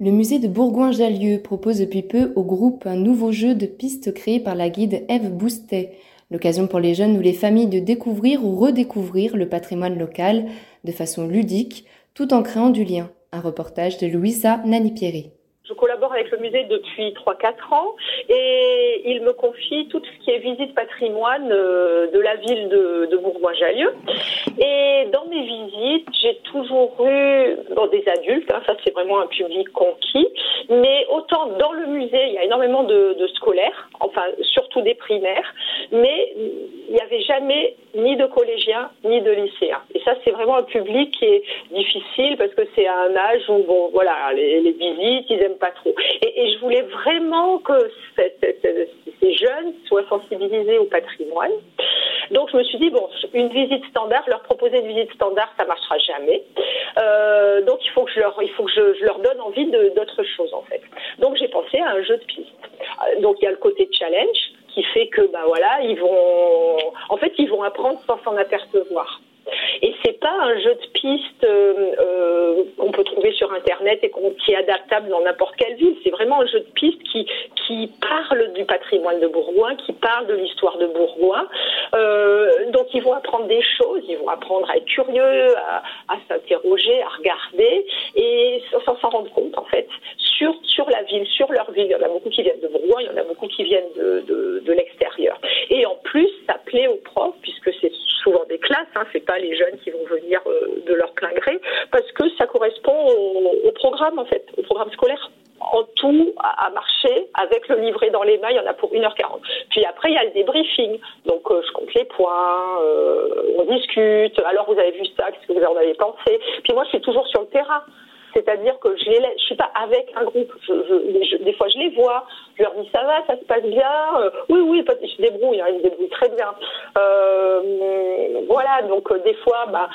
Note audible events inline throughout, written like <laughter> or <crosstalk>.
Le musée de Bourgoin-Jallieu propose depuis peu au groupe un nouveau jeu de pistes créé par la guide Eve Boustet. L'occasion pour les jeunes ou les familles de découvrir ou redécouvrir le patrimoine local de façon ludique, tout en créant du lien. Un reportage de Louisa Nanipieri. Je collabore avec le musée depuis 3-4 ans et il me confie tout ce qui est visite patrimoine euh, de la ville de, de Bourgoin-Jallieu. Et dans mes visites, j'ai toujours eu des adultes, hein, ça c'est vraiment un public conquis, mais autant dans le musée, il y a énormément de, scolaires, enfin surtout des primaires, mais il n'y avait jamais ni de collégiens ni de lycéens. Et ça c'est vraiment un public qui est difficile parce que c'est un âge où bon voilà les, visites ils aiment pas trop. Et, je voulais vraiment que cette, jeunes soient sensibilisés au patrimoine. Donc je me suis dit bon, une visite standard, leur proposer une visite standard, ça marchera jamais. Euh, donc il faut que je leur, donne envie d'autre chose en fait. Donc j'ai pensé à un jeu de piste. Euh, donc il y a le côté challenge qui fait que bah voilà, ils vont, en fait ils vont apprendre sans s'en apercevoir. Et c'est pas un jeu de piste euh, euh, qu'on peut trouver internet et qui est adaptable dans n'importe quelle ville. C'est vraiment un jeu de piste qui qui parle du patrimoine de Bourgoin, qui parle de l'histoire de Bourgoin. Euh, donc ils vont apprendre des choses, ils vont apprendre à être curieux, à, à s'interroger, à regarder et sans s'en rendre compte en fait sur sur la ville, sur leur ville. Il y en a beaucoup qui viennent de Bourgoin, il y en a beaucoup qui viennent de de, de l'extérieur. Et en plus, ça plaît aux profs puisque c'est souvent des classes, hein, c'est pas les jeunes qui vont venir euh, de leur plein gré, parce que ça correspond au, au programme en fait, au programme scolaire en tout à marcher avec le livret dans les mains, il y en a pour 1h40. Puis après, il y a le débriefing. Donc, euh, je compte les points, euh, on discute. Alors, vous avez vu ça, qu'est-ce que vous en avez pensé? Puis moi, je suis toujours sur le terrain. C'est-à-dire que je je suis pas avec un groupe. Des fois, je les vois. Je leur dis ça va, ça se passe bien. Euh, oui, oui, ils se débrouillent. Hein, ils se débrouillent très bien. Euh, voilà. Donc euh, des fois, bah,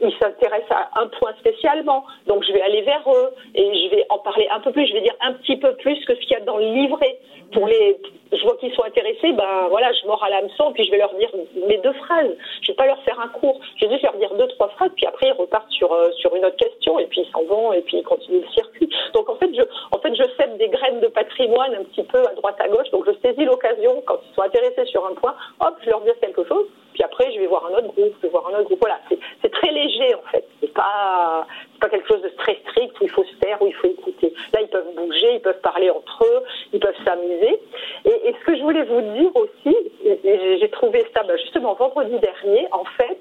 ils s'intéressent à un point spécialement. Donc je vais aller vers eux et je vais en parler un peu plus. Je vais dire un petit peu plus que ce qu'il y a dans le livret pour les. Je vois qu'ils sont intéressés. Ben voilà, je mords à l'hameçon puis je vais leur dire mes deux phrases. Je vais pas leur faire un cours. Je vais juste leur dire deux trois phrases puis après ils repartent sur sur une autre question et puis ils s'en vont et puis ils continuent le circuit. Donc en fait je en fait je sème des graines de patrimoine un petit peu à droite à gauche. Donc je saisis l'occasion quand ils sont intéressés sur un point, hop, je leur dis quelque chose. Puis après je vais voir un autre groupe, je vais voir un autre groupe. Voilà, c'est très léger en fait. C'est pas pas quelque chose de très strict où il faut se taire, où il faut écouter. Là ils peuvent bouger, ils peuvent parler entre eux, ils peuvent s'amuser. Et, et, ce que je voulais vous dire aussi, j'ai trouvé ça ben, justement vendredi dernier. En fait,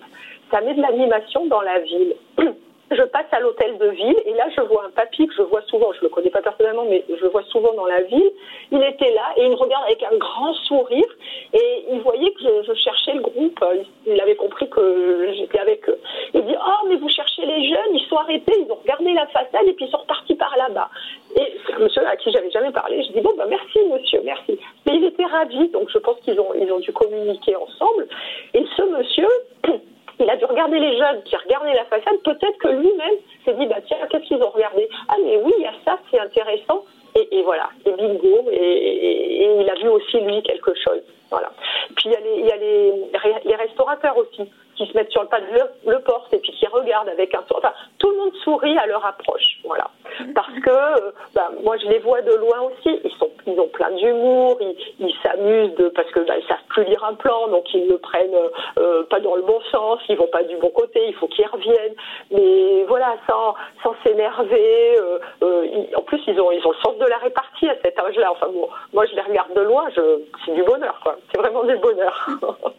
ça met de l'animation dans la ville. <clears throat> je passe à l'hôtel de ville et là je vois un papy que je vois souvent, je le connais pas personnellement mais je le vois souvent dans la ville. Il était là et il me regarde avec un grand sourire et il voyait que je, cherchais le groupe. Il avait compris que j'étais avec eux. Il dit oh mais vous cherchez les jeunes, ils sont arrêtés, ils ont regardé la façade et puis ils sont repartis par là-bas. Et c'est un monsieur à qui j'avais jamais parlé. Je dis bon bah merci monsieur, merci. Mais il était ravi donc je pense qu'ils ont ils ont dû communiquer ensemble. Et regarder les jeunes qui regardaient la façade. Peut-être que lui-même s'est dit, bah tiens, qu'est-ce qu'ils ont regardé? Ah mais oui, il y a ça, c'est intéressant. Et, voilà, et bingo. Et, il a vu aussi lui quelque chose. Voilà. Puis il y a les, restaurateurs aussi qui se mettent sur le pas de le, porte et puis qui regardent avec un enfin tout le monde sourit à leur approche voilà <laughs> parce que euh, bah, moi je les vois de loin aussi. Ils sont ils ont plein d'humour ils s'amusent de parce que bah, ils savent plus lire un plan donc ils ne prennent euh, pas dans le bon sens ils vont pas du bon côté il faut qu'ils reviennent. Mais voilà sans sans s'énerver euh, euh, en plus ils ont ils ont le sens de la répartie à cet âge là enfin bon moi je les regarde de loin je c'est du bonheur quoi. C'est vraiment du bonheur <laughs>